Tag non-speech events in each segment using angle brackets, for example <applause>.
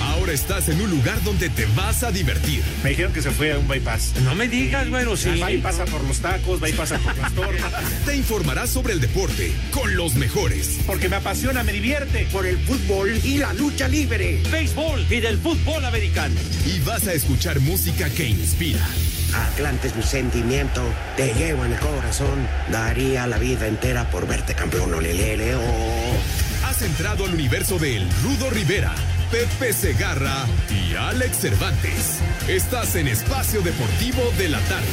Ahora estás en un lugar donde te vas a divertir. Me dijeron que se fue a un bypass. No me digas, bueno, sí. Va y pasa por los tacos, va y pasa por las tortas. <laughs> Te informarás sobre el deporte con los mejores. Porque me apasiona, me divierte. Por el fútbol y la lucha libre. Béisbol y del fútbol americano. Y vas a escuchar música que inspira. Atlante es mi sentimiento, te llevo en el corazón. Daría la vida entera por verte campeón, olelele, oh. Has entrado al universo de El Rudo Rivera, Pepe Segarra y Alex Cervantes. Estás en Espacio Deportivo de la Tarde.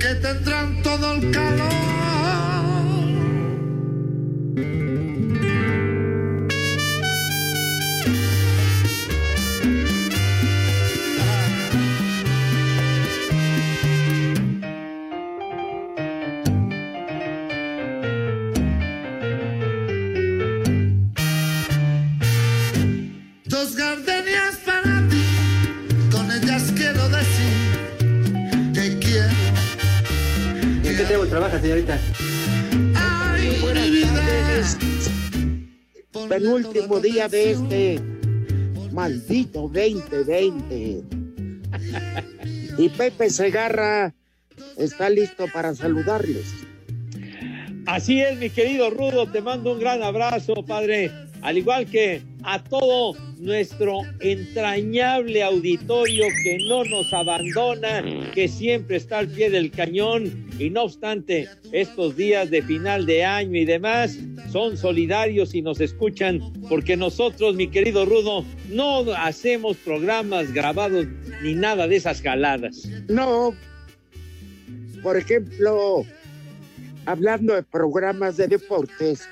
Que tendrán todo el calor. Trabaja, señorita? Ay, mi vida. penúltimo día de este maldito 2020. Y Pepe Segarra está listo para saludarles. Así es, mi querido Rudo, te mando un gran abrazo, padre. Al igual que a todo nuestro entrañable auditorio que no nos abandona, que siempre está al pie del cañón y no obstante estos días de final de año y demás son solidarios y nos escuchan porque nosotros, mi querido Rudo, no hacemos programas grabados ni nada de esas jaladas. No, por ejemplo, hablando de programas de deportes,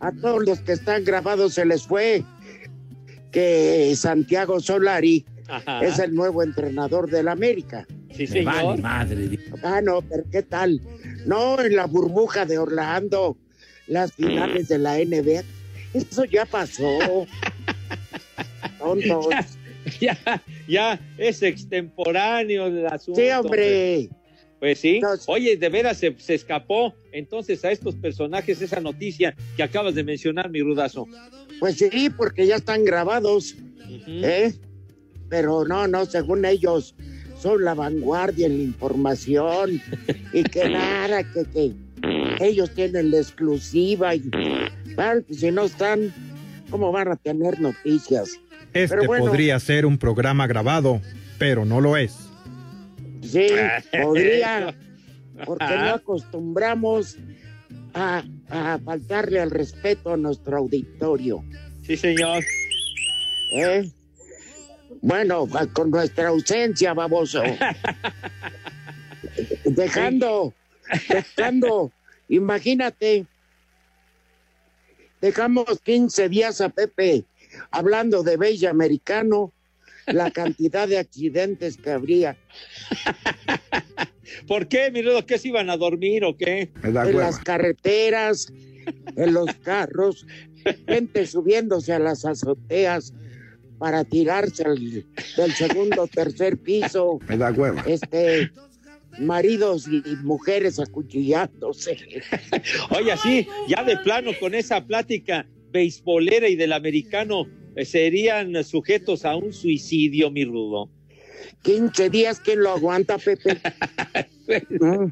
a todos los que están grabados se les fue que Santiago Solari Ajá. es el nuevo entrenador del América. Sí, señor. madre. Ah, no, pero ¿qué tal? No, en la burbuja de Orlando, las finales de la NBA, eso ya pasó. <laughs> Tontos. Ya, ya es extemporáneo el asunto. Sí, hombre. Pues sí. Oye, de veras se, se escapó entonces a estos personajes esa noticia que acabas de mencionar, mi rudazo. Pues sí, porque ya están grabados. ¿eh? Pero no, no, según ellos, son la vanguardia en la información y que <laughs> nada, que, que ellos tienen la exclusiva y bueno, pues si no están, ¿cómo van a tener noticias? Este bueno. podría ser un programa grabado, pero no lo es. Sí, <laughs> podría, porque no acostumbramos a, a faltarle al respeto a nuestro auditorio. Sí, señor. ¿eh? Bueno, con nuestra ausencia, baboso. <laughs> dejando, dejando, imagínate, dejamos 15 días a Pepe hablando de Bella Americano, la cantidad de accidentes que habría <laughs> ¿Por qué, mi rudo? ¿Qué se iban a dormir o qué? En las carreteras, en los carros, gente subiéndose a las azoteas para tirarse al- del segundo o tercer piso, Me da hueva. este maridos y mujeres acuchillándose. Oye, así, ya de plano con esa plática beisbolera y del americano, eh, serían sujetos a un suicidio, mi rudo. 15 días, ¿quién lo aguanta, Pepe? <laughs> <laughs> Mm,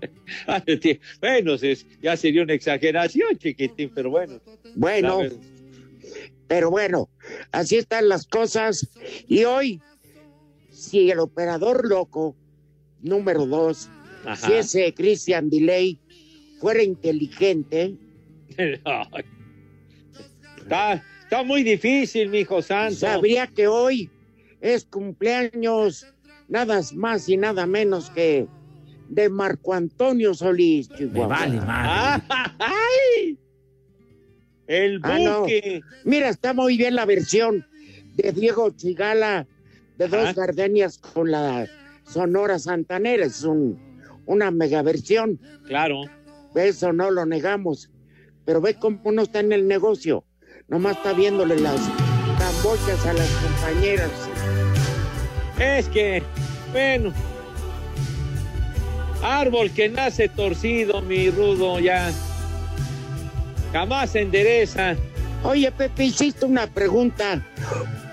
bueno, ya sería una exageración, chiquitín, pero bueno. Bueno, ¿sabes? pero bueno, así están las cosas. Y hoy, si el operador loco, número dos, Ajá. si ese Christian Delay fuera inteligente, <laughs> está, está muy difícil, mi hijo santo. sabría que hoy es cumpleaños nada más y nada menos que de Marco Antonio Solís, Me Chihuahua. vale madre. Ah, <laughs> ¡Ay! El Ah, no. buque. Mira, está muy bien la versión de Diego Chigala de dos Ajá. gardenias con la Sonora Santanera. Es un, una mega versión. Claro. Eso no lo negamos. Pero ve cómo no está en el negocio. Nomás está viéndole las cambochas a las compañeras. Es que, bueno. Árbol que nace torcido, mi rudo, ya. Jamás se endereza. Oye, Pepe, hiciste una pregunta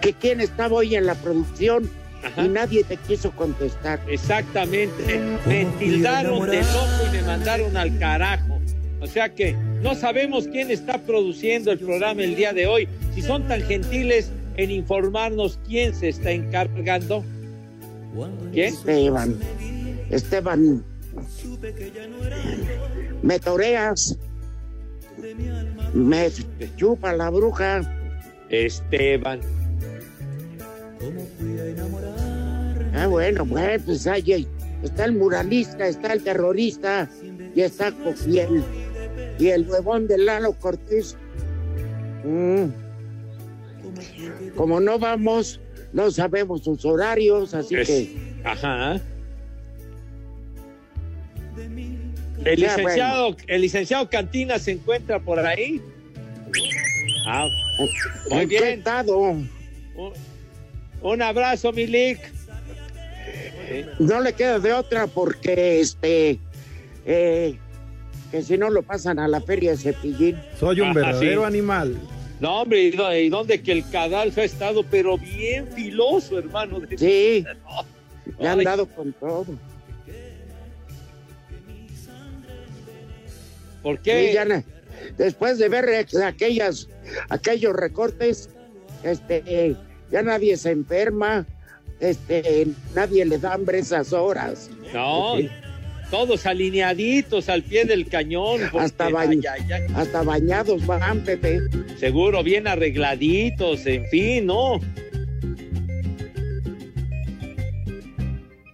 que quién estaba hoy en la producción Ajá. y nadie te quiso contestar. Exactamente. Me tildaron de loco y me mandaron al carajo. O sea que no sabemos quién está produciendo el programa el día de hoy. Si son tan gentiles en informarnos quién se está encargando. ¿Quién? Esteban, Esteban, me toreas, me chupa la bruja. Esteban. Ah, bueno, bueno, pues ahí está el muralista, está el terrorista y está y el, y el huevón de Lalo Cortés. Mm. Como no vamos, no sabemos sus horarios, así Es- que Ajá. El Ya, licenciado, el licenciado Cantina se encuentra por ahí. Ah, muy ¿en qué bien. Un, un abrazo, Milik. No le queda de otra porque este eh, que si no lo pasan a la feria de cepillín. Soy un Ajá, verdadero sí. animal. No, hombre, ¿y dó- y dónde que el cadalso ha estado, pero bien filoso, hermano? Sí, <laughs> le han dado con todo. ¿Por qué? después de ver aquellas, aquellos recortes, este, eh, ya nadie se enferma, este, nadie le da hambre esas horas. No, todos alineaditos al pie del cañón. porque, Hasta bañ- ay, ay, ay, Hasta bañados van, Pepe. seguro, bien arregladitos, en fin, ¿no?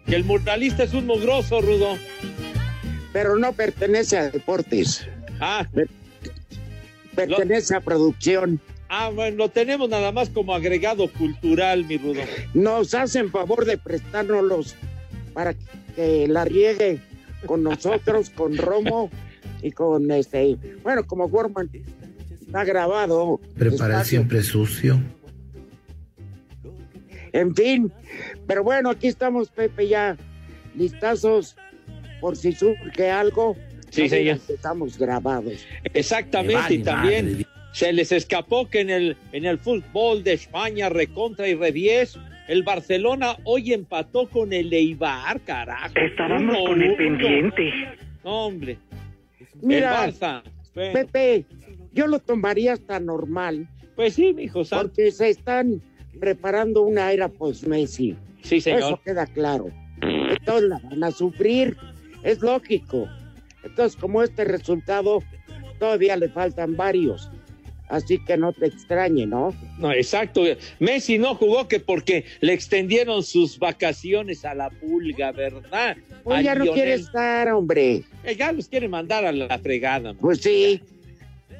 Que el muralista es un mugroso, Rudo. Pero no pertenece a deportes, Ah, pertenece a producción. ah, bueno, lo tenemos nada más como agregado cultural, mi Rudo. Nos hacen favor de prestárnoslos para que la riegue con nosotros, <laughs> con Romo y con este. Bueno, como Gorman está grabado. Prepara siempre sucio. En fin, pero bueno, aquí estamos, Pepe, ya listazos por si surge algo. Sí, No señor. Estamos grabados. Exactamente, vale y también madre. se les escapó que en el, en el fútbol de España, recontra y reviés, el Barcelona hoy empató con el Eibar, carajo. Estábamos Uno, con el uno. pendiente. Hombre, Mira, el Barça. Bueno, Pepe, yo lo tomaría hasta normal, pues sí, mi hijo santo. porque se están preparando una era post-Messi. Sí, Eso señor. queda claro. Entonces la van a sufrir, es lógico. Entonces, como este resultado, todavía le faltan varios. Así que no te extrañe, ¿no? No, exacto. Messi no jugó que porque le extendieron sus vacaciones a la pulga, ¿verdad? Pues ya no Lionel. quiere estar, hombre. Eh, Ya los quiere mandar a la fregada. man. Pues sí.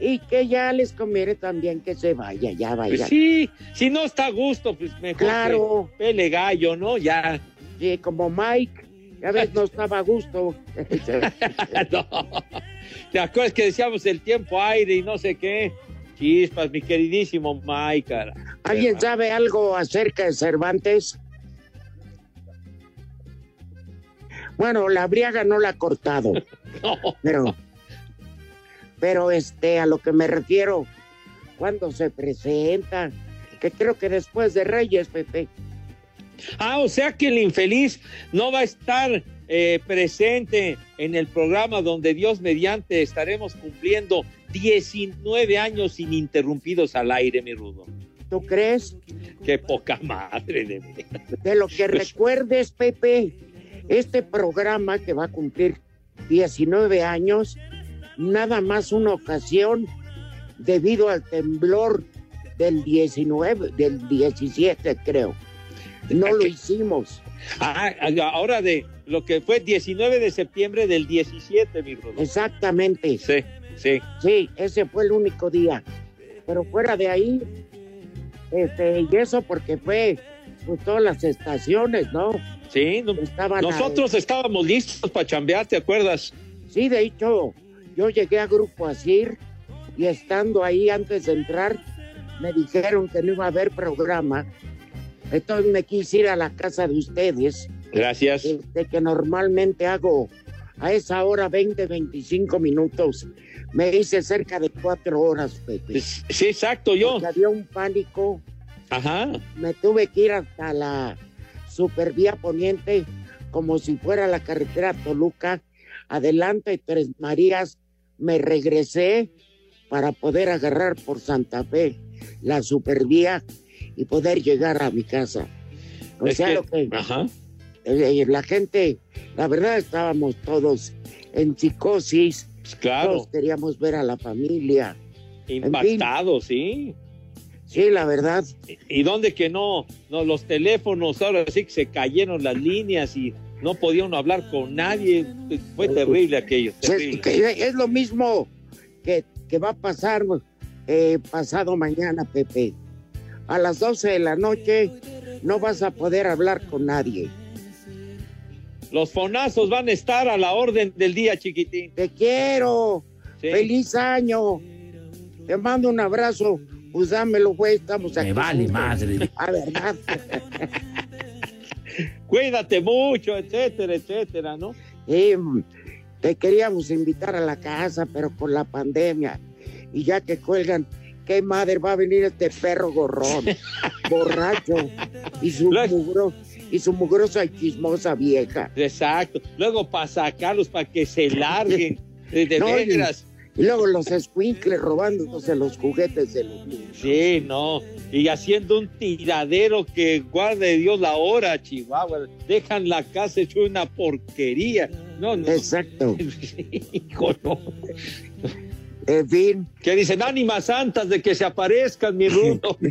Y que ya les conviene también que se vaya, ya vaya. Pues sí, si no está a gusto, pues mejor Claro. que pele gallo, ¿no? Ya. Sí, como Mike, ya ves, no estaba a gusto. <laughs> no. ¿Te acuerdas que decíamos el tiempo aire y no sé qué? Chispas, mi queridísimo Mike. ¿Alguien sabe algo acerca de Cervantes? Bueno, la briaga no la ha cortado, <laughs> No. pero, pero este, a lo que me refiero, cuando se presenta, que creo que después de Reyes, Pepe. Ah, o sea que el infeliz no va a estar eh, presente en el programa donde Dios mediante estaremos cumpliendo 19 años ininterrumpidos al aire, mi rudo. ¿Tú crees? Qué poca madre de mí. De lo que recuerdes, Pepe, este programa que va a cumplir 19 años, nada más una ocasión debido al temblor del 19, del 17, creo. No lo hicimos. Ah, ahora de, lo que fue 19 de septiembre del 17, mi Rudo. Exactamente. Sí, sí. Sí, ese fue el único día. Pero fuera de ahí, este, y eso porque fue pues todas las estaciones, ¿no? Sí, no- Estaban nosotros estábamos listos para chambear, ¿te acuerdas? Sí, de hecho, yo llegué a Grupo Asir y estando ahí antes de entrar, me dijeron que no iba a haber programa. Entonces me quise ir a la casa de ustedes, Gracias. este, que normalmente hago a esa hora 20, 25 minutos. Me hice cerca de cuatro horas, Pepe. Sí, exacto, yo. Porque había un pánico. Ajá. Me tuve que ir hasta la supervía poniente, como si fuera la carretera Toluca, adelante de Tres Marías. Me regresé para poder agarrar por Santa Fe la supervía y poder llegar a mi casa. O Es sea, que- lo que Ajá. eh, la gente, la verdad estábamos todos en psicosis, Pues claro, todos queríamos ver a la familia. impactados, sí. Sí, la verdad. ¿Y dónde que no? No, los teléfonos ahora sí que se cayeron las líneas y no podía uno hablar con nadie. Fue terrible aquello, Es, terrible. que es lo mismo que, que va a pasar eh, pasado mañana, Pepe. A las 12 de la noche no vas a poder hablar con nadie. Los fonazos van a estar a la orden del día, chiquitín. Te quiero. Sí. Feliz año. Te mando un abrazo. Pues dámelo, güey. Estamos aquí. Me vale madre. <laughs> Ah, ¿verdad? <laughs> Cuídate mucho, etcétera, etcétera, ¿no? Sí, te queríamos invitar a la casa, pero con la pandemia. Y ya que cuelgan, ¿qué madre va a venir este perro gorrón? <laughs> borracho. Y su, mugro, y su mugrosa y chismosa vieja. Exacto. Luego para sacarlos, para que se larguen. <laughs> De, No, y- veras. Y luego los escuincles robándose los juguetes de los niños. Sí, no. Y haciendo un tiradero que guarde Dios la hora, Chihuahua. Dejan la casa hecho una porquería. No, no. Exacto. <laughs> Hijo, no. En fin. Que dicen ánimas santas de que se aparezcan, mi rudo. <laughs>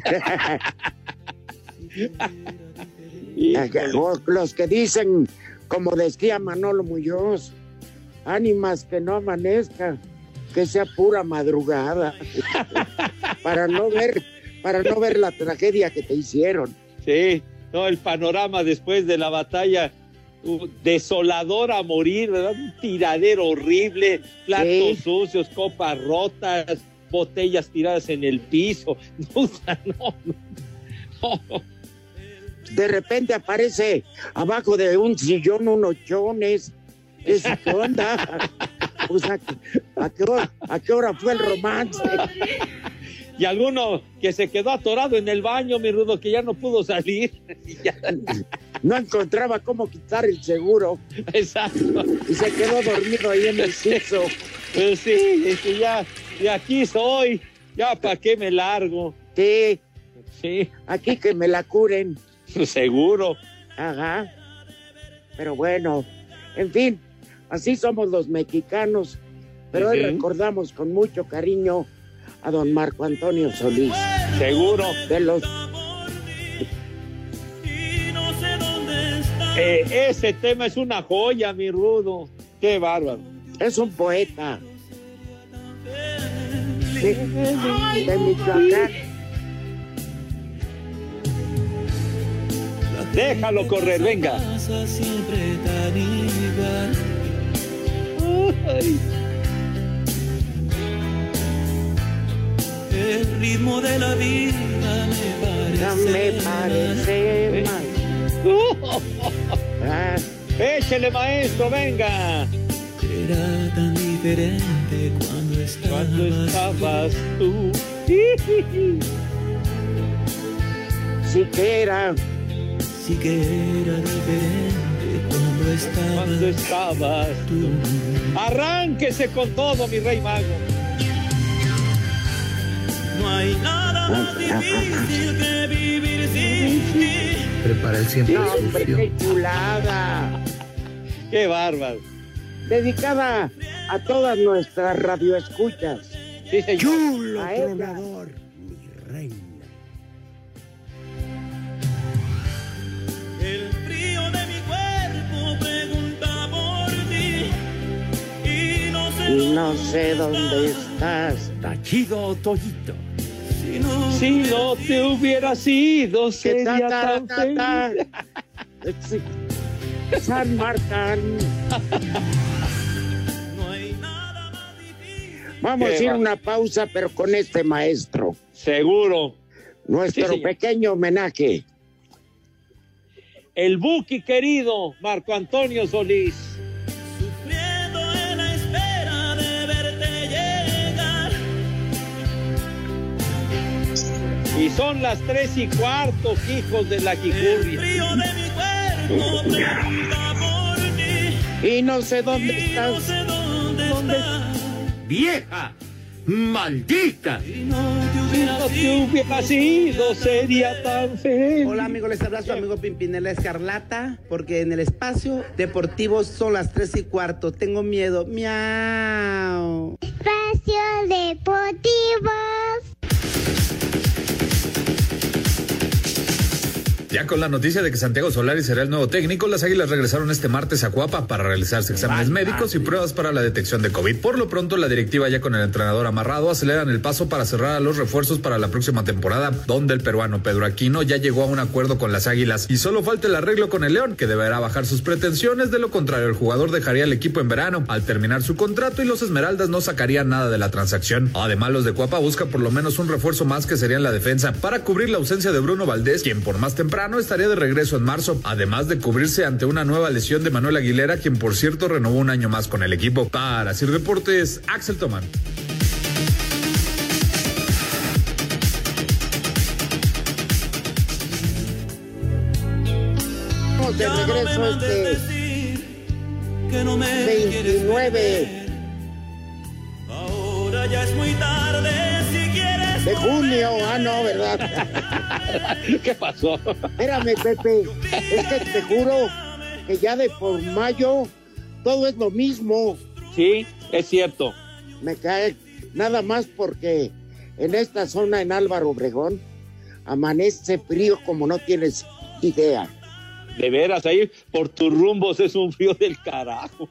O Los que dicen, como decía Manolo Muñoz, ánimas que no amanezca, que sea pura madrugada, <laughs> para no ver, para no ver la tragedia que te hicieron. Sí, no, el panorama después de la batalla, desolador a morir, ¿verdad? Un tiradero horrible, platos Sí. sucios, copas rotas, botellas tiradas en el piso. <laughs> No, no, no. De repente aparece abajo de un sillón unos chones. ¿Qué es- <laughs> qué onda? Pues, ¿a, a qué hora, a qué hora fue el romance? Y alguno que se quedó atorado en el baño, mi rudo, que ya no pudo salir. <laughs> No encontraba cómo quitar el seguro. <laughs> Exacto. Y se quedó dormido ahí en el piso. Pues sí, es que ya, y aquí soy, ya para qué me largo. Sí, Sí, aquí que me la curen. <laughs> seguro. Ajá. Pero bueno, en fin, así somos los mexicanos. Pero hoy recordamos con mucho cariño a don Marco Antonio Solís. Seguro. De los Eh, ese tema es una joya, mi rudo. Qué bárbaro. es un poeta. De, de Michoacán. Déjalo correr, venga. Ay. El ritmo de la vida me parece. me parece mal. Ah, <laughs> Échele, maestro, venga. Era tan diferente cuando estabas. Cuando estabas tú. siquiera Sí que era diferente cuando estabas. Cuando estabas tú. Arránquese con todo, mi rey mago. No hay nada más difícil que vivir sin ti. Prepara el siempre no, sucio. ¡Qué chulada! ¡Qué bárbaro! Dedicada a todas nuestras radioescuchas. Sí, señor. ¡Chulo tronador, mi reina! El frío de mi cuerpo pregunta por ti. Y no sé, no dónde, sé dónde estás. Tachido Toyito. Si no te hubiera sido, sería ta, tan ta, ta, feliz. ta. Sí. San Martín. Vamos a ir a una pausa, pero con este maestro. Seguro. Nuestro Sí, pequeño homenaje. El Buki querido, Marco Antonio Solís. Y son las tres y cuarto, hijos de la Quicurria. Y no sé dónde Y no estás. sé dónde estás. ¡Vieja! ¡Maldita! Si no te Si hubiera no te sido. hubiera sido, sería tan feliz. Hola amigos, les habla su amigo Pimpinela Escarlata, porque en el espacio deportivo son las tres y cuarto. Tengo miedo. Miau. Espacio Deportivo. Ya con la noticia de que Santiago Solari será el nuevo técnico, las Águilas regresaron este martes a Cuapa para realizarse exámenes médicos y pruebas para la detección de COVID. Por lo pronto, la directiva ya con el entrenador amarrado aceleran el paso para cerrar a los refuerzos para la próxima temporada, donde el peruano Pedro Aquino ya llegó a un acuerdo con las Águilas y solo falta el arreglo con el León, que deberá bajar sus pretensiones, de lo contrario el jugador dejaría el equipo en verano al terminar su contrato y los Esmeraldas no sacarían nada de la transacción. Además, los de Cuapa buscan por lo menos un refuerzo más que sería en la defensa para cubrir la ausencia de Bruno Valdés, quien por más temprano estaría de regreso en marzo, además de cubrirse ante una nueva lesión de Manuel Aguilera, quien por cierto renovó un año más con el equipo. Para Sir Deportes, Axel Tomán. De regreso este decir que no me quieres 29 ver. Ahora ya es muy tarde si quieres. De junio. Ah, no, ¿verdad? <laughs> ¿Qué pasó? Espérame, Pepe. Es que te juro que ya de por mayo todo es lo mismo. Sí, es cierto. Me cae nada más porque en esta zona en Álvaro Obregón amanece frío como no tienes idea. De veras, ahí por tus rumbos es un frío del carajo.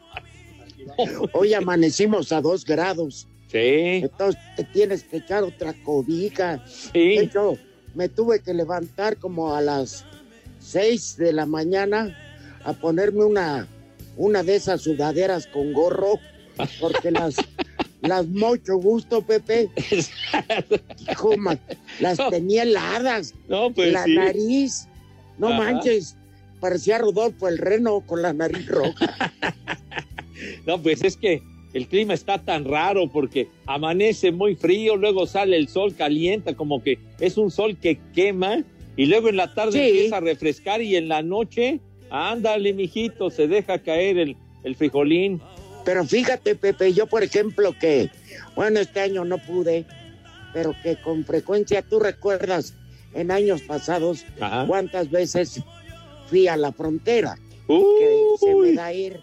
Hoy amanecimos a dos grados. Sí, Entonces te tienes que echar otra cobija. De sí. hecho, me tuve que levantar como a las seis de la mañana a ponerme una, una de esas sudaderas con gorro, porque las, <laughs> las mucho gusto, Pepe. Hijo, las tenía heladas. No, pues la sí. nariz, no Ajá. manches, parecía Rodolfo el reno con la nariz roja. <laughs> No, pues es que el clima está tan raro porque amanece muy frío, luego sale el sol, calienta, como que es un sol que quema, y luego en la tarde Sí. empieza a refrescar y en la noche, ándale, mijito, se deja caer el, el frijolín. Pero fíjate, Pepe, yo por ejemplo que, bueno, este año no pude, pero que con frecuencia tú recuerdas en años pasados Ajá. cuántas veces fui a la frontera, que se me da ir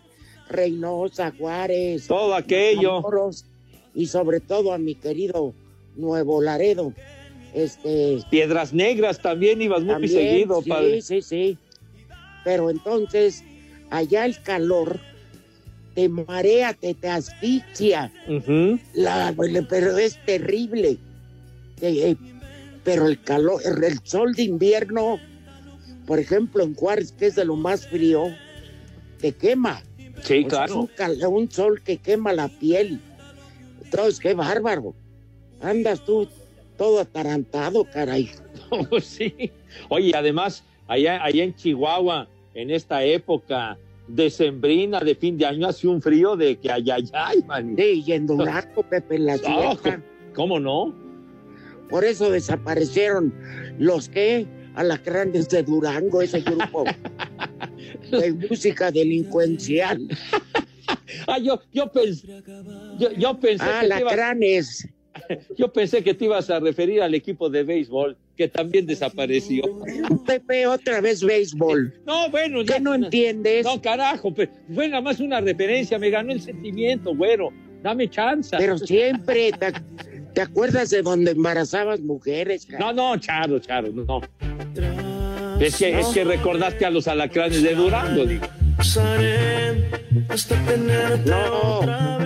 Reynosa, Juárez, todo aquello. Y sobre todo a mi querido Nuevo Laredo. Este, Piedras Negras también ibas muy también, seguido, sí, padre. sí, sí. Pero entonces, allá el calor te marea, te, te asfixia. La, pero es terrible. Eh, eh, pero el calor, el sol de invierno, por ejemplo, en Juárez, que es de lo más frío, te quema. Sí, O sea, es claro. un, sol que quema la piel. Entonces, qué bárbaro. Andas tú todo atarantado, caray. <laughs> sí. Oye, además, allá, allá en Chihuahua, en esta época decembrina de fin de año, hace un frío de que ay, ay, ay, man. Sí, y en Durango, <laughs> Pepe, en la Oh, sierra. ¿Cómo no? Por eso desaparecieron los que alacranes de Durango, ese grupo <laughs> de música delincuencial. Ah, yo, yo, pens- yo, yo pensé Ah, que Alacranes. <laughs> yo pensé que te ibas a referir al equipo de béisbol, que también desapareció. Pepe, otra vez béisbol. No, bueno, ya ¿Qué no entiendes? No, carajo, pues, fue nada más una referencia, me ganó el sentimiento, güero. Dame chance. Pero siempre, ¿te, te acuerdas de donde embarazabas mujeres? cara? No, no, Charo, Charo, no. Es que, es que recordaste a los alacranes de Durango, No.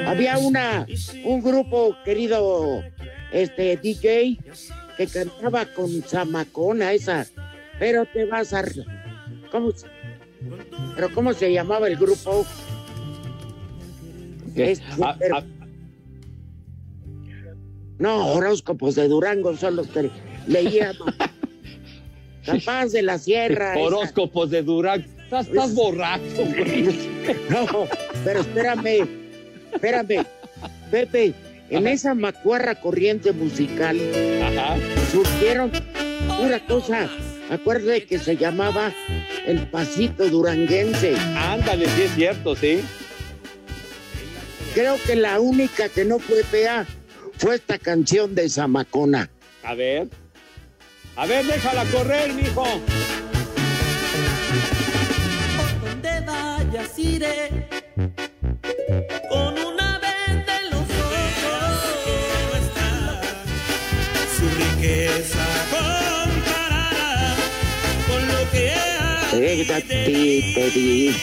Había una, un grupo, querido este DJ, que cantaba con Zamacona esa, pero te vas a... ¿Cómo se, pero cómo se llamaba el grupo? Ah, pero- ah, no, horóscopos de Durango son los que leíamos. Capaz de la Sierra. <laughs> horóscopos de Durán. Estás, estás borracho, güey. <laughs> No, pero espérame, espérame. Pepe, en esa macuarra corriente musical Ajá. surgieron una cosa. Acuérdate que se llamaba el pasito duranguense. Ándale, sí es cierto, sí. Creo que la única que no fue fea fue esta canción de Zamacona. A ver. A ver, déjala correr, mijo. donde vayas iré. Con una venda en los ojos. Su riqueza comparada con lo que hay Ella ti te di,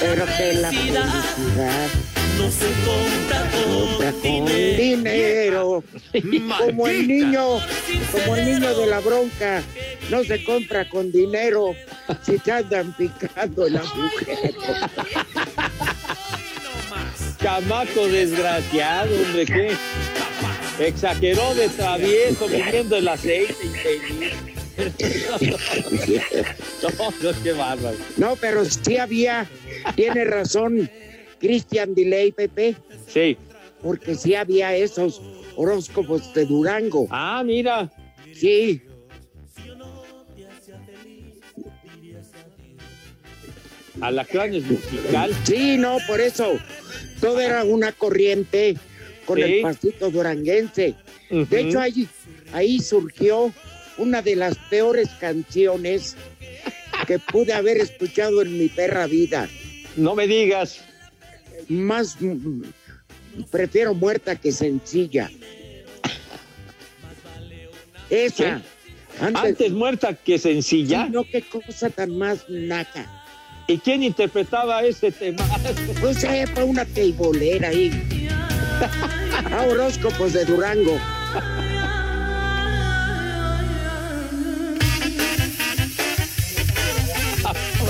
pero que la felicidad no se compra compra con con dinero. dinero. Como el niño, como el niño de la bronca, no se compra con dinero si te andan picando el agujero. Chamaco desgraciado, hombre, ¿qué? Exageró de travieso, viviendo el aceite infeliz. No, no, qué bárbaro. No, pero sí había, tiene razón Cristian Delay, Pepe, Sí. porque sí había esos horóscopos de Durango. Ah, mira. Sí, Alacranes musical. sí, no, por eso. Todo era una corriente con Sí. el pasito duranguense. De hecho, ahí, ahí surgió una de las peores canciones que pude haber escuchado en mi perra vida. No me digas. Más mm, prefiero muerta que sencilla. Esa. Antes, Antes muerta que sencilla. No, qué cosa tan más naca. ¿Y quién interpretaba este tema? No sé, fue una teibolera ahí. Ah, horóscopos de Durango.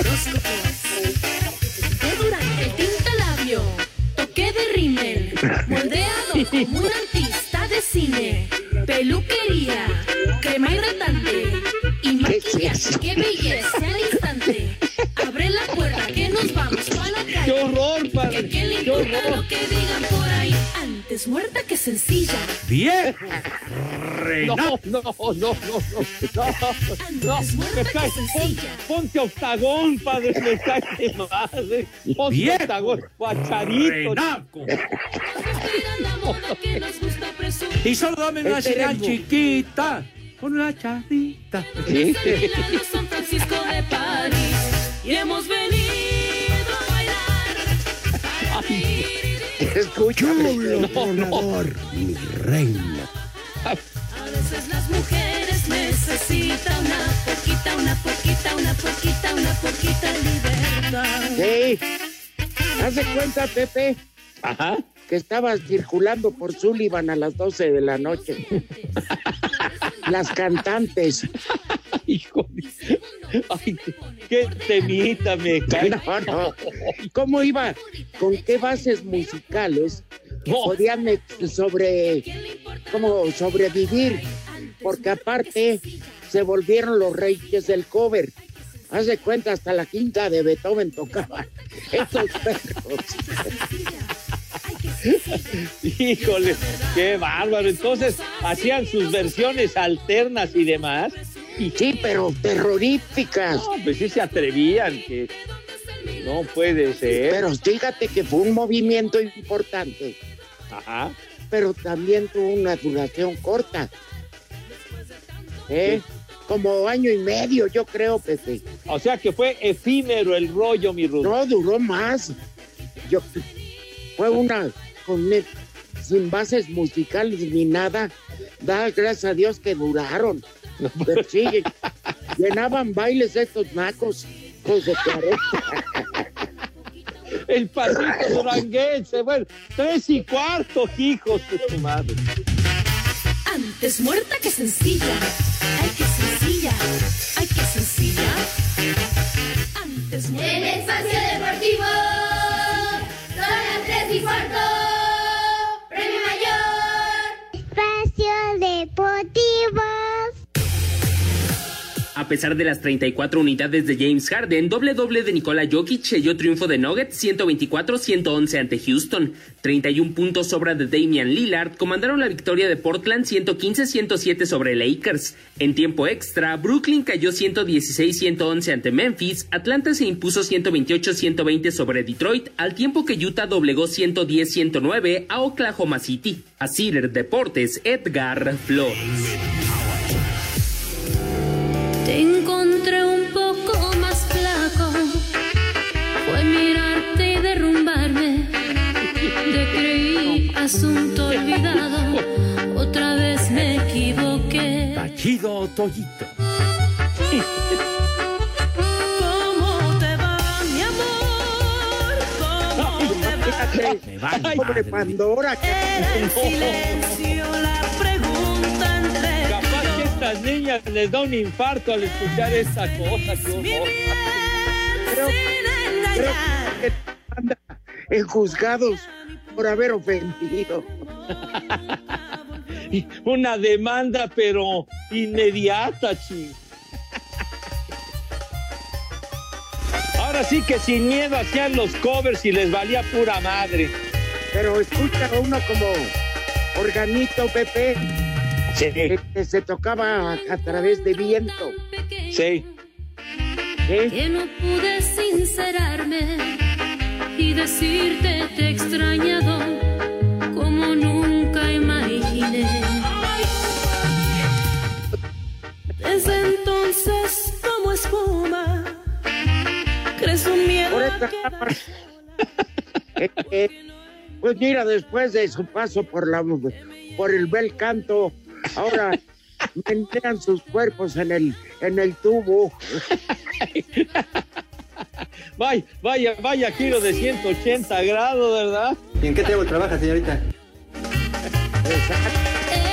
De toque de rímel, moldeado como un artista de cine, peluquería, crema hidratante y maquillaje, qué belleza al instante. Abre la puerta que nos vamos para la calle. ¡Qué horror, padre! Que, que le ¡Qué importa lo que digan por ahí. Antes muerta que sencilla. ¡Viejo! No, no, no, no, no, no, no, me cae, pon- ponte octagón, padre, me cae madre. Ponte Viejo. octagón, guacharito. Que presumir. Y solo dame una Este señal era- chiquita con una chavita. Sí. San Francisco de París y hemos venido Escúchame, por favor, mi reina. A veces las mujeres necesitan una poquita, una poquita, una poquita, una poquita libertad. Sí. Haz de cuenta, Pepe, Ajá. Que estaba circulando por Sullivan a las 12 de la noche. <laughs> Las cantantes. <laughs> Hijo de... Ay, qué temita me cae. No, no. ¿Cómo iba? ¿Con qué bases musicales No. podían eh, sobre cómo sobrevivir? Porque aparte se volvieron los reyes del cover. Haz de cuenta, hasta la quinta de Beethoven tocaba <laughs> estos perros. Híjole, qué bárbaro. Entonces, hacían sus versiones alternas y demás. Y sí, pero terroríficas. No, pues sí se atrevían, que no puede ser. Pero fíjate que fue un movimiento importante, Ajá. pero también tuvo una duración corta. ¿Eh? Como año y medio, yo creo, Pepe. O sea que fue efímero el rollo, mi Rudo. No, duró más. Yo, fue una con sin bases musicales ni nada. Da gracias a Dios que duraron. Pero sí, llenaban bailes estos nacos. Pues de 40. El pasito duranguense, bueno, tres y cuarto, hijos de tu madre. Antes muerta que sencilla. Ay, que sencilla. Ay, que sencilla. A pesar de las 34 unidades de James Harden, doble doble de Nikola Jokic selló triunfo de Nuggets 124-111 ante Houston. 31 puntos sobra de Damian Lillard comandaron la victoria de Portland 115-107 sobre Lakers. En tiempo extra, Brooklyn cayó 116-111 ante Memphis, Atlanta se impuso 128-120 sobre Detroit, al tiempo que Utah doblegó 110-109 a Oklahoma City. A Cider Deportes, Edgar Flores. Te encontré un poco más flaco. Fue mirarte y derrumbarme. Te creí asunto olvidado. Otra vez me equivoqué. Tachido Toyito. ¿Cómo te va, mi amor? ¿Cómo te va? Me vale Pobre madre. Pandora, Era el silencio les da un infarto al escuchar esta cosa. Creo- sin creo engañar. que anda en juzgados por haber ofendido. Una demanda, pero inmediata, chi. Ahora sí que sin miedo hacían los covers y les valía pura madre. Pero escucha uno como organito Pepe, Sí, que se tocaba a, a través de viento. sí. ¿eh? que no pude sincerarme y decirte te he extrañado como nunca imaginé. Desde entonces como espuma crece un miedo <laughs> Eh, eh, pues mira, después de su paso por la por el bel canto, ahora menean sus cuerpos en el en el tubo. <laughs> Vaya, vaya, vaya giro de 180 grados, ¿verdad? ¿Y en qué tiempo trabaja, señorita?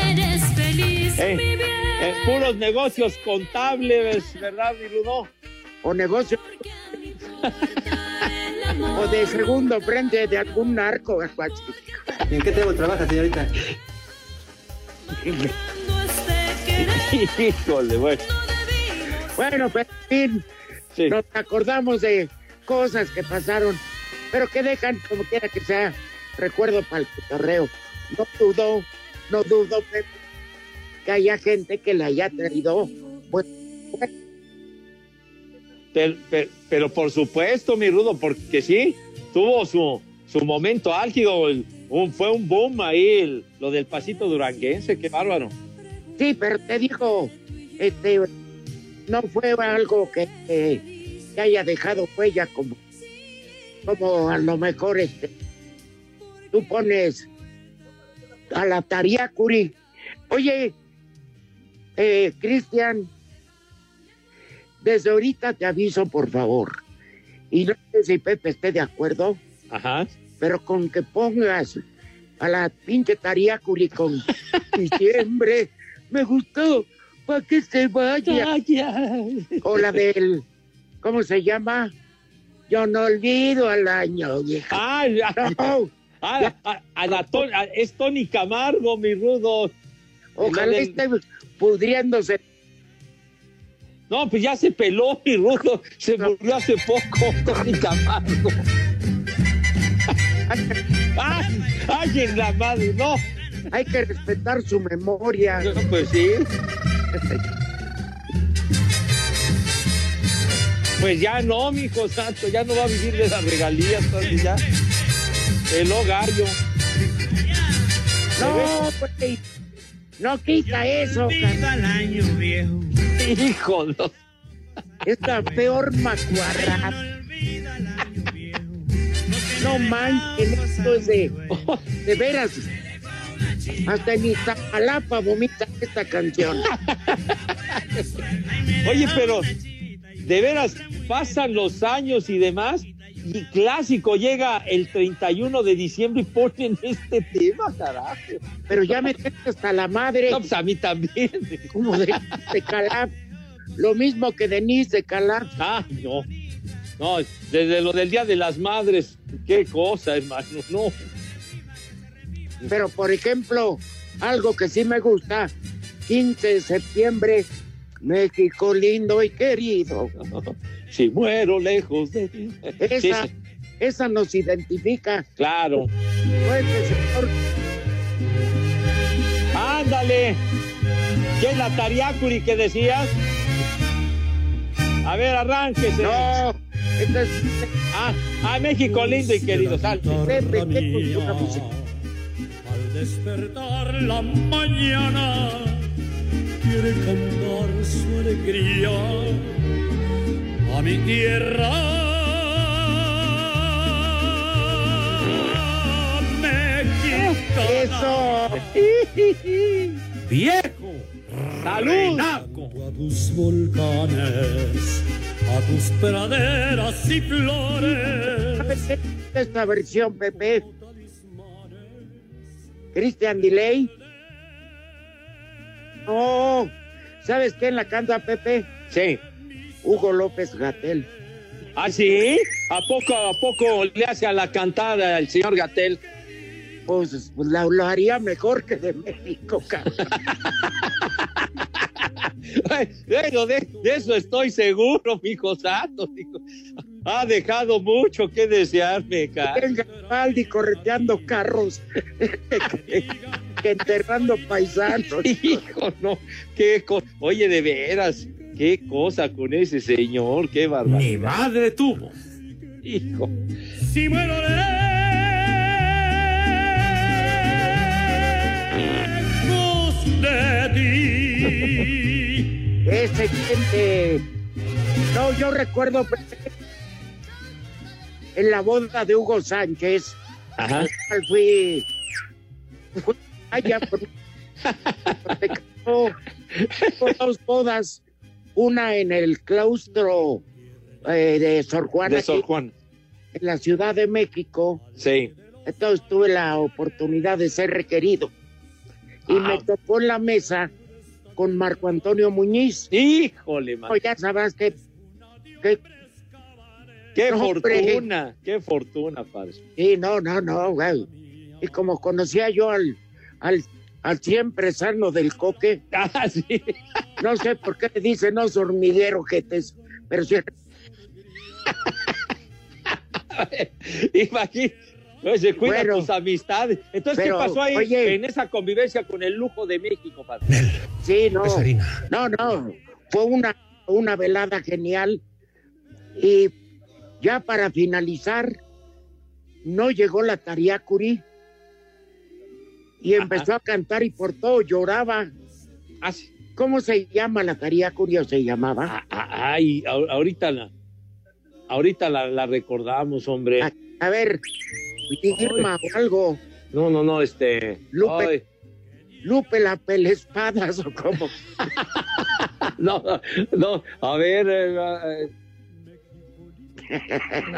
eres feliz Eh, mi bien. En puros negocios contables, ¿verdad, mi Rudo? o negocio <laughs> o de segundo frente de algún narco. ¿Y en qué tiempo trabaja, señorita? <laughs> Híjole, bueno. Bueno, pero en fin, Sí. nos acordamos de cosas que pasaron, pero que dejan, como quiera que sea, recuerdo para el cotorreo. No dudo, no dudo Pepe, que haya gente que le haya traído. Pues, Pero, pero- pero por supuesto, mi Rudo, porque sí, tuvo su, su momento álgido, el- un- fue un boom ahí, lo del pasito duranguense, qué bárbaro. sí, pero te digo, este, no fue algo que, que- que haya dejado huella como, como a lo mejor este, tú pones a la Tariacuri. Oye, eh, Cristian, desde ahorita te aviso, por favor. Y no sé si Pepe esté de acuerdo, Ajá. Pero con que pongas a la pinche Tariacuri con <laughs> diciembre, me gustó, para que se vaya. O la del, ¿cómo se llama? Yo no olvido al año, vieja. Ah. No, a- a la Ton- a- es Tony Camargo, mi Rudo. ojalá del- esté pudriéndose. No, pues ya se peló, mi Rudo. Se murió hace poco, Tony Camargo. ¡Ay! ¡Ay, en la madre! ¡No! Hay que respetar su memoria. No, Pues sí. Pues ya no, mi hijo santo, ya no va a vivir de las regalías, entonces ya. El hogario. No, pues, no quita eso, carnal. Hijo, no. Es la peor macuarra. No manchen, esto es de, de veras. Hasta en Iztapalapa vomita esta canción. <laughs> Oye, pero de veras pasan los años y demás y clásico llega el 31 de diciembre y ponen este tema, carajo. Pero ya me hasta la madre. No, pues a mí también. Como de, de. Lo mismo que Denise de Calaf. Ah, no. No, desde lo del Día de las Madres, qué cosa, hermano, no. Pero, por ejemplo, algo que sí me gusta, 15 de septiembre, México lindo y querido. <laughs> Si muero lejos de ti. Esa, Sí, esa nos identifica. claro. Ándale. ¿Qué es la Tariacuri que decías? A ver, arránquese. No, esta es Ah, ah, México lindo y querido, salte. Al despertar la mañana, quiere cantar su alegría a mi tierra. Mexicana. Eso. <laughs> Viejo, ¡Salud! A tus volcanes, a tus praderas y flores. <laughs> Esta versión, Pepe. Christian Delay. No. ¿Sabes quién la canta, Pepe? Sí. Hugo López Gatel. ¿Ah, sí? ¿A poco, a poco le hace a la cantada el señor Gatel? Pues, pues la- lo haría mejor que de México, cabrón. <laughs> Bueno, de, de eso estoy seguro, mijo santo. digo. Ha dejado mucho que desearme, cara. Venga, Valdi correteando carros, <laughs> enterrando paisanos. Hijo, no, qué co- Oye, de veras, qué cosa con ese señor, qué barbaridad. Mi madre tuvo. Hijo. Si muero lejos de ti. Ese gente. No, yo recuerdo en la boda de Hugo Sánchez. Ajá. Fui. fui <laughs> allá por- con dos bodas. Una en el claustro eh, de Sor Juana, De Sor aquí, Juan. en la Ciudad de México. Sí. Entonces tuve la oportunidad de ser requerido. Y Ah. me tocó en la mesa con Marco Antonio Muñiz. Híjole, man. Ya sabrás que, que Qué No, hombre. fortuna, qué fortuna, padre. Sí, no, no, no, güey. Y como conocía yo al, al, al siempre sano del coque, <laughs> Ah, sí. no sé por qué dicen no hormiguero que te... Pero sí, <laughs> Imagínate. Se cuida Bueno. tus amistades. Entonces, Pero, ¿qué pasó ahí oye. en esa convivencia con el lujo de México, padre? sí, no. Es harina. No, no. Fue una, una velada genial. Y ya para finalizar, no llegó la Tariacuri. Y Ajá. empezó a cantar y por todo lloraba. Ah, sí. ¿Cómo se llama la Tariacuri o se llamaba? Ah, ah, Ay, ahorita la, ahorita la, la recordamos, hombre. A, a ver, Irma o algo. No, no, no, este. Lupe. ay, Lupe la pelespadas o como. <laughs> no, no, a ver. eh, eh,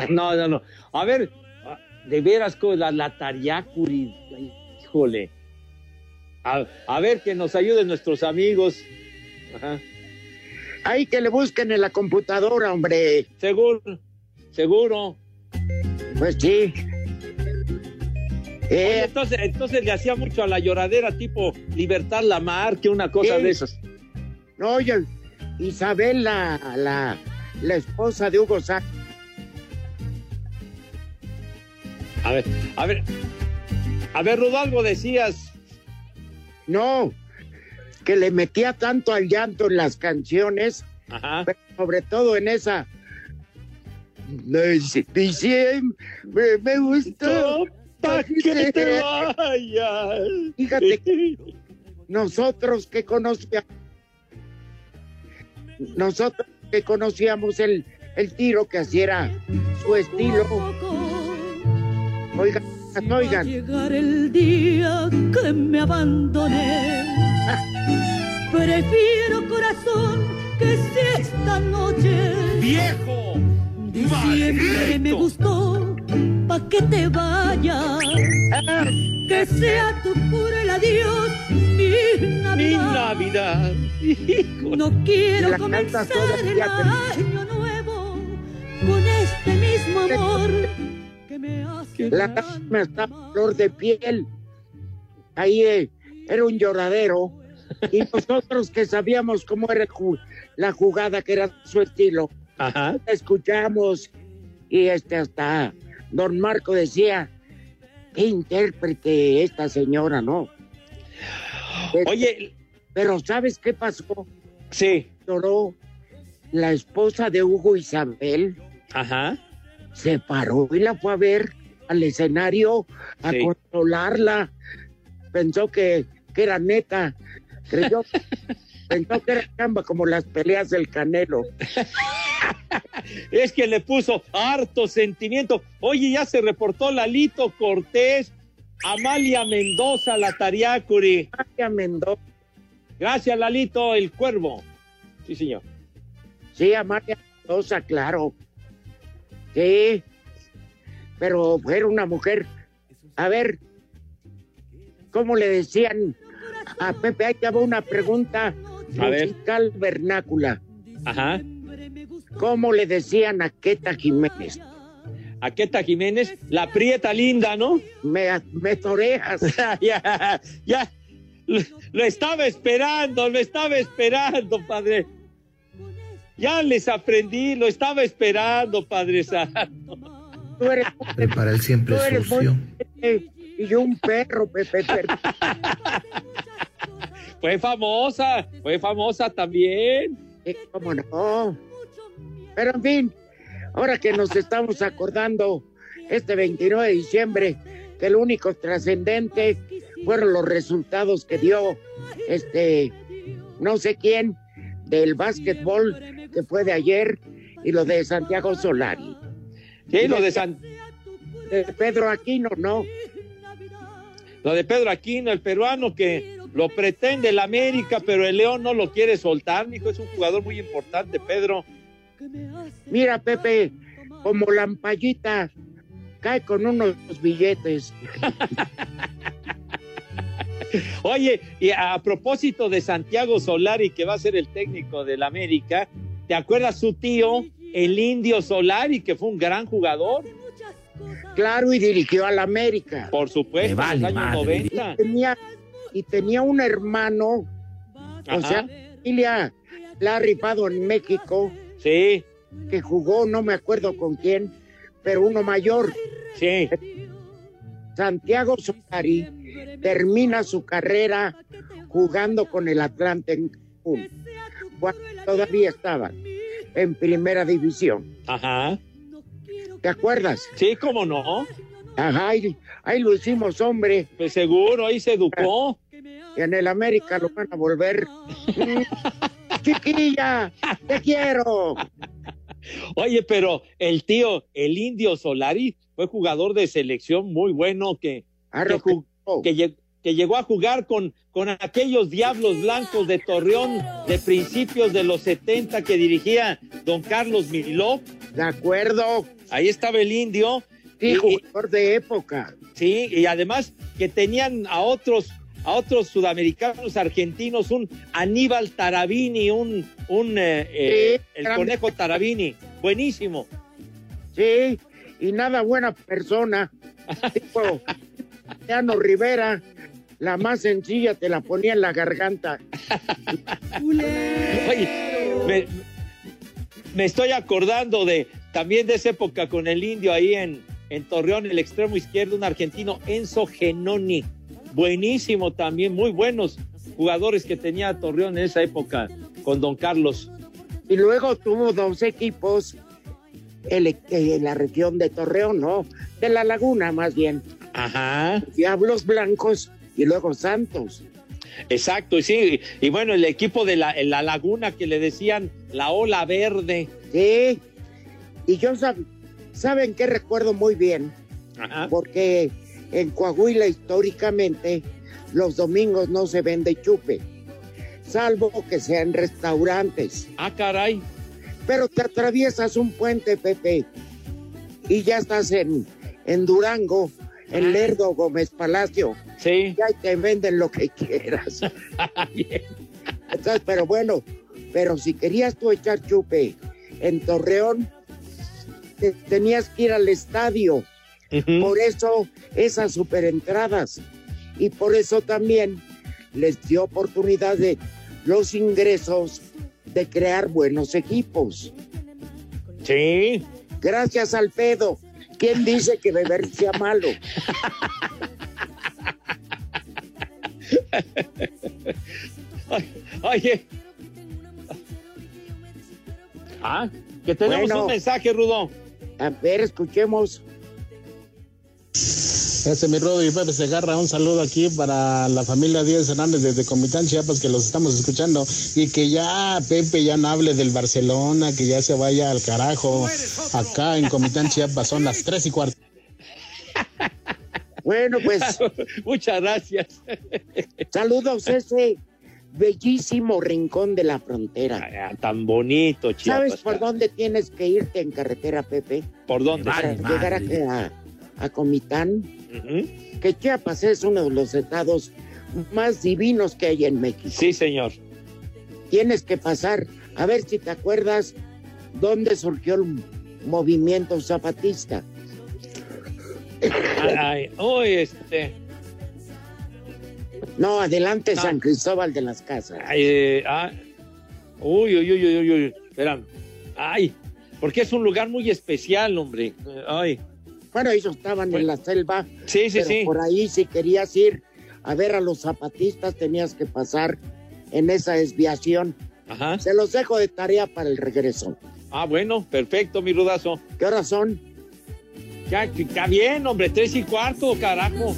<laughs> no, no, no. A ver, ah, de veras, la, la Tariacuri. ay, Híjole. A, a ver, que nos ayuden nuestros amigos. Ajá. Ahí que le busquen en la computadora, hombre. Seguro, seguro. Pues sí. Oye, Eh, entonces, entonces le hacía mucho a la lloradera tipo Libertad Lamar, que una cosa de esas. no, oye, Isabel, la, la, la esposa de Hugo Sánchez. A ver, a ver. A ver, Rodolfo, decías. No, que le metía tanto al llanto en las canciones, Ajá. pero sobre todo en esa. Diciembre, me gustó. Pa' que te vayas. Fíjate <laughs> que nosotros que conocíamos, nosotros que conocíamos el, el tiro que era su estilo. Oigan, oigan, llegar el día que me abandoné. <laughs> Prefiero corazón que si esta noche ¡Viejo! Siempre me gustó pa' que te vayas. Que sea tu puro el adiós, mi Navidad. Mi Navidad. No quiero comenzar el año nuevo con este mismo amor que me hace La cama está a flor de piel. Ahí eh, era un lloradero. Y nosotros que sabíamos cómo era ju- la jugada, que era su estilo, Ajá. escuchamos y este hasta don Marco decía, qué intérprete esta señora, ¿no? Oye, pero ¿sabes qué pasó? Sí. Lloró la esposa de Hugo Isabel. Ajá. Se paró y la fue a ver al escenario a Sí. controlarla. Pensó que, que era neta. Creyó, <laughs> pensó que era chamba como las peleas del Canelo. <laughs> Es que le puso harto sentimiento. Oye, ya se reportó Lalito Cortés, Amalia Mendoza, la Tariacuri. Amalia Mendoza. Gracias, Lalito, el cuervo. Sí, señor. Sí, Amalia Mendoza, claro. Sí, pero era una mujer. A ver, ¿cómo le decían a Pepe? Ahí una pregunta A ver. musical vernácula. Ajá. ¿Cómo le decían a Queta Jiménez? A Queta Jiménez, la prieta linda, ¿no? Me, me toreas. <laughs> ya, ya. Lo, lo estaba esperando, lo estaba esperando, padre. Ya les aprendí, lo estaba esperando, Padre Santo. Tú eres, <laughs> Prepara el siempre tú eres muy sucio. y yo un perro, Pepe. pero- <laughs> Fue famosa, fue famosa también. ¿Cómo no? Pero en fin, ahora que nos estamos acordando este 29 de diciembre, que el único trascendente fueron los resultados que dio este no sé quién del básquetbol que fue de ayer y lo de Santiago Solari. Sí, lo de San- de Pedro Aquino, no. Lo de Pedro Aquino, el peruano que lo pretende el América, pero el León no lo quiere soltar, mijo. Es un jugador muy importante, Pedro. Mira, Pepe, como lampallita, cae con unos billetes. <laughs> Oye, y a propósito de Santiago Solari, que va a ser el técnico del América, ¿te acuerdas su tío, el Indio Solari, que fue un gran jugador? Claro, y dirigió al América. Por supuesto, vale en los años madre. 90. Y tenía, y tenía un hermano, o sea, familia, la ha rifado en México, Sí, que jugó, no me acuerdo con quién, pero uno mayor. sí. Santiago Solari termina su carrera jugando con el Atlante cuando todavía estaba en primera división. Ajá. ¿Te acuerdas? Sí, cómo no. Ajá, ahí, ahí lo hicimos, hombre. Pues seguro, ahí se educó. Y en el América lo van a volver. <laughs> Chiquilla, te quiero. Oye, pero el tío, el Indio Solari, fue jugador de selección muy bueno que, que, ju- que que llegó a jugar con, con aquellos diablos blancos de Torreón de principios de los 70 que dirigía don Carlos Miló. De acuerdo. Ahí estaba el Indio. Sí, y- jugador de época. Sí, y además que tenían a otros a otros sudamericanos argentinos, un Aníbal Tarabini, un, un eh, eh, Sí, el grande. conejo Tarabini, buenísimo. Sí, y nada buena persona. Tipo, Llano Rivera, la más sencilla te la ponía en la garganta. Oye, me, me estoy acordando de también de esa época con el indio ahí en, en Torreón, el extremo izquierdo, un argentino, Enzo Genoni. Buenísimo también, muy buenos jugadores que tenía Torreón en esa época con Don Carlos. Y luego tuvo dos equipos en la región de Torreón, ¿no? De la Laguna, más bien. Ajá. Diablos Blancos y luego Santos. Exacto, y sí, y bueno, el equipo de la, en la Laguna que le decían la ola verde. Sí. Y yo sab- saben que recuerdo muy bien, Ajá. porque en Coahuila históricamente los domingos no se vende chupe, salvo que sean restaurantes. Ah, caray. Pero te atraviesas un puente, Pepe, y ya estás en, en Durango, en Lerdo Gómez Palacio. Sí. Y ahí te venden lo que quieras. <laughs> Entonces, pero bueno, pero si querías tú echar chupe en Torreón, te- tenías que ir al estadio. Por eso esas superentradas. Y por eso también les dio oportunidad de los ingresos de crear buenos equipos. Sí. Gracias al pedo. ¿Quién dice que beber sea malo? <laughs> Oye. Ah, que tenemos Bueno. un mensaje, Rudo. A ver, escuchemos. Ese es mi Rodo y Pepe Segarra, un saludo aquí para la familia Díaz Hernández desde Comitán, Chiapas, que los estamos escuchando. Y que ya Pepe ya no hable del Barcelona, que ya se vaya al carajo. Acá en Comitán, Chiapas son las tres y cuarto. Bueno, pues. <laughs> Muchas gracias. Saludos ese bellísimo rincón de la frontera. tan bonito, Chiapas. ¿Sabes por dónde tienes que irte en carretera, Pepe? ¿Por dónde? Para Vale, llegar a, a, Comitán. Que Chiapas es uno de los estados más divinos que hay en México. Sí, señor. Tienes que pasar, a ver si te acuerdas dónde surgió el movimiento zapatista. Ay, este. No, adelante San Cristóbal de las Casas. ay, eh, ah, uy, uy, uy, uy, uy, uy. Espera. Ay, porque es un lugar muy especial, hombre. Ay. Bueno, ellos estaban en la selva. Sí, sí, pero sí. Por ahí, si querías ir a ver a los zapatistas, tenías que pasar en esa desviación. Ajá. Se los dejo de tarea para el regreso. Ah, bueno, perfecto, mi rudazo. ¿Qué horas son? Ya, está bien, hombre, tres y cuarto, carajo.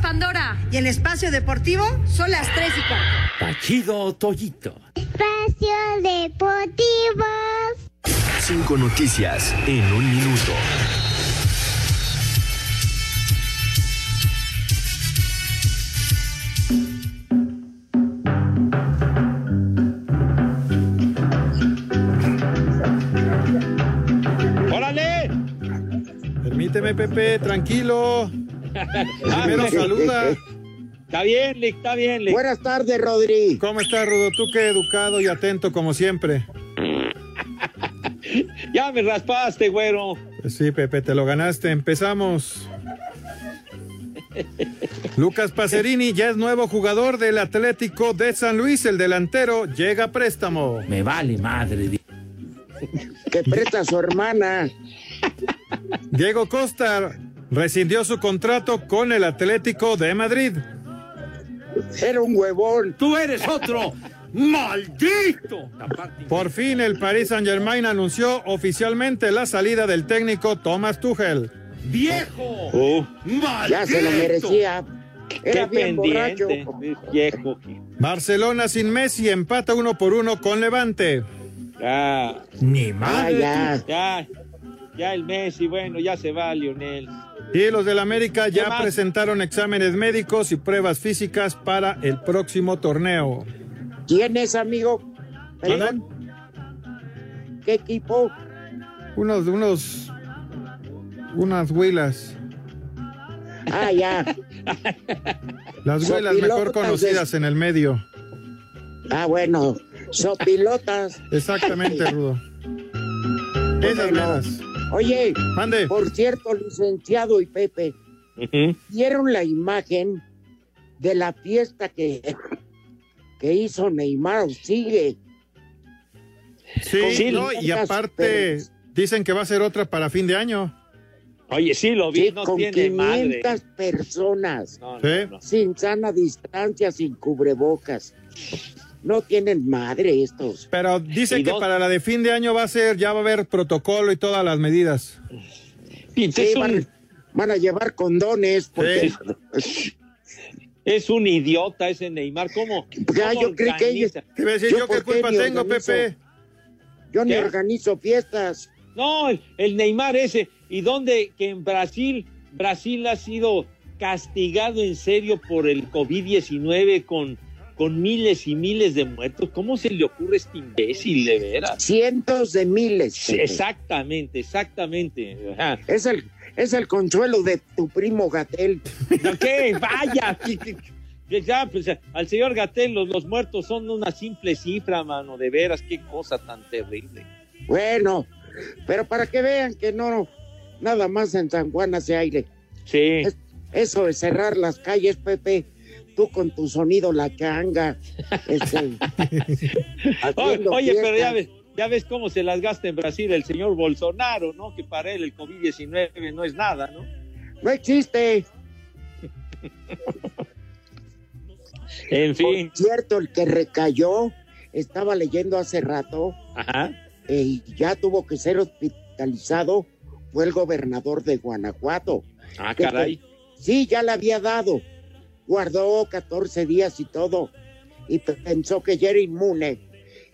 Pandora. Y el espacio deportivo son las 3 y cuarto. Tachido Toyito. Espacio Deportivo. Cinco noticias en un minuto. ¡Órale! Permíteme, Pepe, tranquilo. Primero <laughs> saluda. Está bien, Lick, está bien, Lick. Buenas tardes, Rodri. ¿Cómo estás, Rudo? Tú qué educado y atento como siempre. <laughs> Ya me raspaste, güero. Sí, Pepe, te lo ganaste. Empezamos. <laughs> Lucas Pacerini ya es nuevo jugador del Atlético de San Luis. El delantero llega a préstamo. Me vale madre. Que presta a su hermana. Diego Costa rescindió su contrato con el Atlético de Madrid. Era un huevón. Tú eres otro. ¡Maldito! Por fin el Paris Saint Germain anunció oficialmente la salida del técnico Thomas Tuchel. ¡Viejo! Ya se lo merecía. Era Qué bien borracho. pendiente, viejo. Barcelona sin Messi empata uno por uno con Levante. Ya. Ni madre. ya. Ya. Ya el Messi, bueno, ya se va, Lionel. Y los del América ¿Qué ya más? presentaron exámenes médicos y pruebas físicas para el próximo torneo. ¿Quién es, amigo? ¿Perdón? ¿Qué equipo? Unos, unos, unas huilas. Ah, ya. Las huilas mejor conocidas en el medio. Ah, bueno. Sopilotas. Exactamente, Rudo. Esas Bueno. Oye, Mande. por cierto, licenciado y Pepe, ¿vieron la imagen de la fiesta que, que hizo Neymar? Sigue. Sí, Sí, no, y aparte dicen que va a ser otra para fin de año. Oye, sí, lo vi, Sí, no con tiene madre. 500 personas, No, no, Sí. no. sin sana distancia, sin cubrebocas. No tienen madre estos. Pero dice ¿Y que para la de fin de año va a ser, ya va a haber protocolo y todas las medidas. Pinche, Sí, es, van, un, van a llevar condones. Porque, es un idiota ese Neymar. ¿Cómo? Ya, cómo yo creí que ellos- organiza? Te iba a decir, Yo, yo, qué ¿por qué culpa ni tengo, organizo? Pepe. Yo ni ¿Qué? organizo fiestas. No, el Neymar ese. ¿Y dónde? Que en Brasil, Brasil ha sido castigado en serio por el COVID-19 con, con miles y miles de muertos. ¿Cómo se le ocurre a este imbécil, de veras? Cientos de miles. Sí, exactamente, exactamente. Ajá. Es el, es el consuelo de tu primo Gatel. ¿Qué? Vaya. ya, pues, al señor Gatel, los, los muertos son una simple cifra, mano. De veras, qué cosa tan terrible. Bueno, pero para que vean que no, nada más en San Juan hace aire. Sí. Es- eso de cerrar las calles, Pepe, tú con tu sonido la canga. Este, <laughs> Oye, pero ya ves, ya ves cómo se las gasta en Brasil el señor Bolsonaro, ¿no? Que para él el COVID-19 no es nada, ¿no? No existe. En fin. Por cierto, el que recayó, estaba leyendo hace rato, Ajá. eh, y ya tuvo que ser hospitalizado, fue el gobernador de Guanajuato. Ah, Que- caray. Sí, ya le había dado. Guardó 14 días y todo. Y pe- pensó que ya era inmune.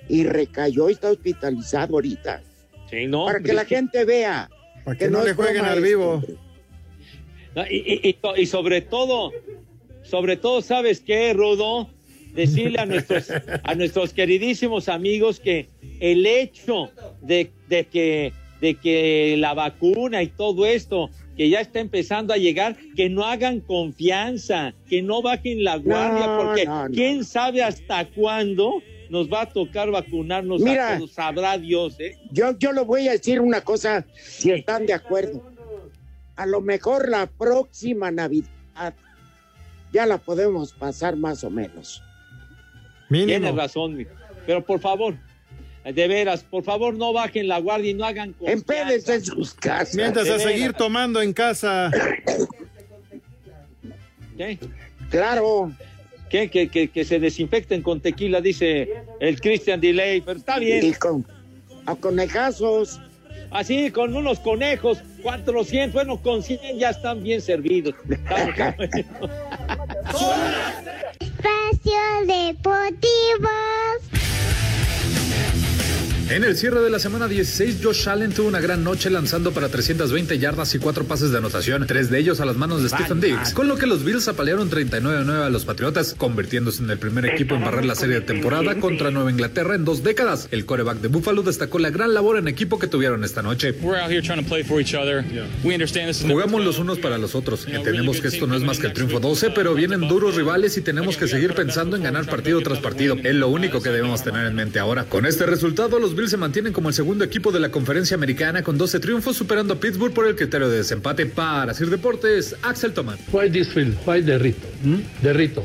Y recayó y está hospitalizado ahorita. Sí, no. Para hombre, que la gente vea. Para que no le jueguen al esto, vivo. No, y, y- y to- y sobre todo, sobre todo, ¿sabes qué, Rudo? Decirle a nuestros, a nuestros queridísimos amigos que el hecho de, de que, de que la vacuna y todo esto, que ya está empezando a llegar, que no hagan confianza, que no bajen la guardia, No, porque no, no. quién sabe hasta cuándo nos va a tocar vacunarnos Mira. a todos, sabrá Dios, ¿eh? Yo, yo le voy a decir una cosa, si están de acuerdo. A lo mejor la próxima Navidad ya la podemos pasar más o menos. Tienes razón, pero por favor, de veras, por favor no bajen la guardia y no hagan confianza. Empédense en sus casas. Mientras a seguir tomando en casa. ¿Qué? Claro. ¿Qué? Que, que, que se desinfecten con tequila, dice el Christian Delay, pero está bien. Y con a conejazos. Así, con unos conejos, 400, bueno, con 100 ya están bien servidos. <laughs> Espacio Deportivo. En el cierre de la semana 16, Josh Allen tuvo una gran noche lanzando para 320 yardas y cuatro pases de anotación, tres de ellos a las manos de Stephen Diggs, con lo que los Bills apalearon 39-9 a los Patriotas, convirtiéndose en el primer equipo en barrer la serie de temporada contra Nueva Inglaterra en dos décadas. El coreback de Buffalo destacó la gran labor en equipo que tuvieron esta noche. Jugamos los unos para los otros. Entendemos que esto no es más que el triunfo 12, pero vienen duros rivales y tenemos que seguir pensando en ganar partido tras partido. Es lo único que debemos tener en mente ahora. Con este resultado, los Bills se mantienen como el segundo equipo de la conferencia americana con 12 triunfos, superando a Pittsburgh por el criterio de desempate. Para Sir Deportes, Axel Tomás. Why this field? Why Derrito? ¿Mm? Derrito.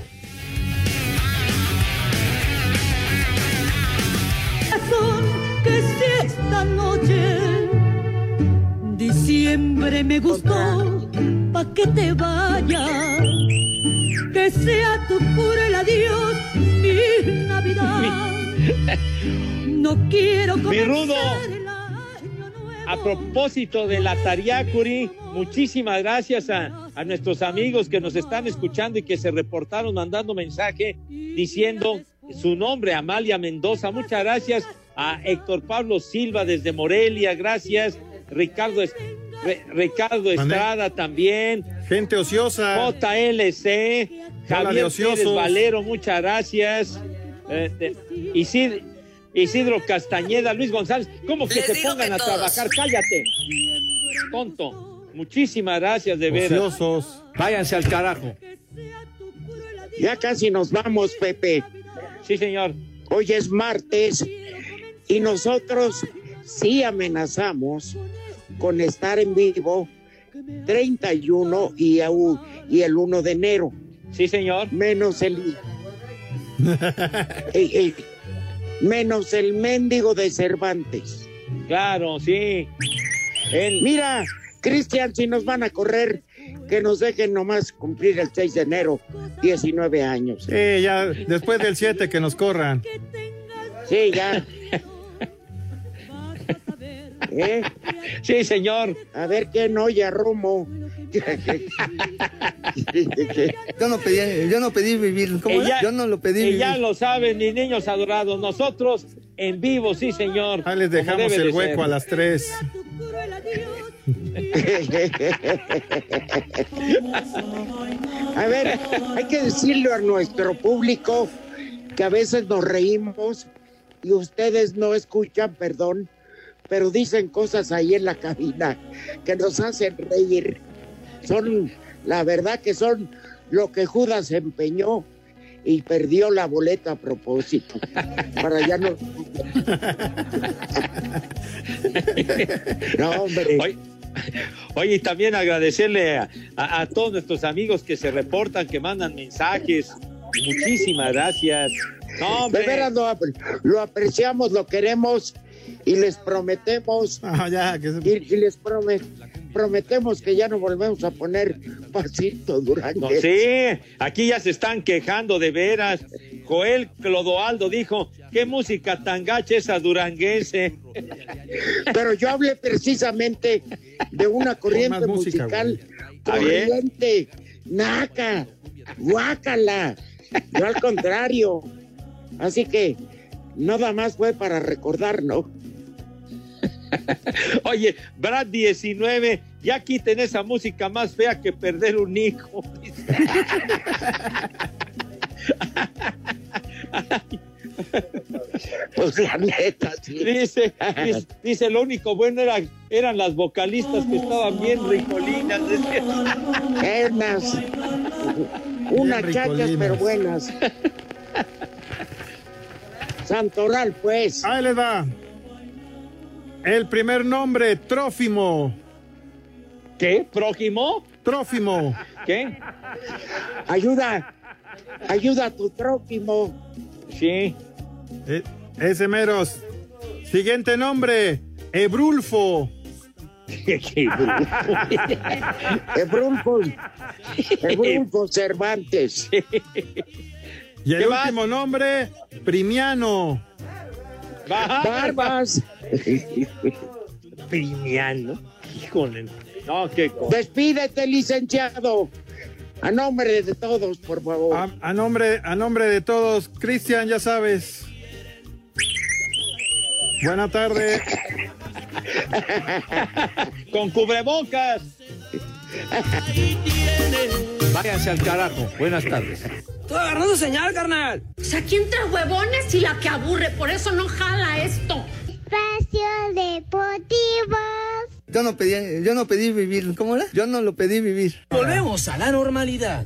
Razón que si esta noche diciembre me gustó, pa' que te vayas, que sea tu puro el adiós, mi Navidad. <laughs> No quiero Mi comenzar rudo, a propósito de la Tariacuri, muchísimas gracias a, a nuestros amigos que nos están escuchando y que se reportaron mandando mensaje diciendo su nombre, Amalia Mendoza. Muchas gracias a Héctor Pablo Silva desde Morelia, gracias. Ricardo, Es- Re- Ricardo Estrada también. Gente ociosa. JLC, Javier. Pérez Valero, muchas gracias. Eh, de- Isid- Isidro Castañeda, Luis González, ¿cómo que Les se pongan que a todos. trabajar? Cállate, tonto. Muchísimas gracias, de veras. Ociosos. Váyanse al carajo. Ya casi nos vamos, Pepe. Sí, señor. Hoy es martes y nosotros sí amenazamos con estar en vivo 31 y, y el 1 de enero. Sí, señor. Menos el... <laughs> Ey, ey, menos el mendigo de Cervantes. Claro, sí. Mira, Cristian, si nos van a correr, que nos dejen nomás cumplir el 6 de enero, 19 años. Sí, ya después del 7 que nos corran. Sí, ya. ¿Eh? Sí, señor. A ver quién oye Romo. Yo no pedí, yo no pedí vivir. ¿Cómo ya- Yo no lo pedí y vivir. ya lo saben, mis niños adorados. Nosotros en vivo, sí, señor. Ahí les dejamos el de hueco ser. a las 3. A ver, hay que decirle a nuestro público que a veces nos reímos y ustedes no escuchan, perdón, pero dicen cosas ahí en la cabina que nos hacen reír. Son, la verdad que son lo que Judas empeñó y perdió la boleta a propósito. Para ya no. No, hombre. Oye, oye, y también agradecerle a, a- a todos nuestros amigos que se reportan, que mandan mensajes. Muchísimas gracias. No, hombre. De veras lo, lo apreciamos, lo queremos y les prometemos. y, y les prome- prometemos que ya no volvemos a poner pasito Duranguense. No, sí, aquí ya se están quejando de veras. Joel Clodoaldo dijo, qué música tan gacha esa duranguense. <laughs> Pero yo hablé precisamente de una corriente música, musical corriente, naca, guácala. Yo al contrario. Así que nada más fue para recordar, ¿no? <laughs> Oye, Brad 19, ya quiten esa música más fea que perder un hijo. <laughs> Pues la neta, sí. Dice, dice, dice, lo único bueno era, eran las vocalistas que estaban bien ricolinas. Buenas. Unas chachas, pero buenas. Santoral, pues. Ahí les va. El primer nombre, Trófimo. ¿Qué? ¿Prójimo? Trófimo. ¿Qué? Ayuda. Ayuda a tu prójimo. Sí. Eh, ese meros. Siguiente nombre, Ebrulfo. <laughs> Ebrulfo. Ebrulfo Cervantes. Y el último nombre, Primiano. Barbas. Primiano. Híjole. No, qué cosa. Despídete, licenciado. A nombre de todos, por favor. A, a nombre, a nombre de todos, Cristian, ya sabes. Buena tarde. Con cubrebocas. Váyanse al carajo. Buenas tardes. Estoy agarrando señal, carnal. O sea, aquí entre huevones y la que aburre, por eso no jala esto. Espacio Deportivo. Yo no pedí, yo no pedí vivir, ¿cómo era? Yo no lo pedí vivir. Volvemos a la normalidad.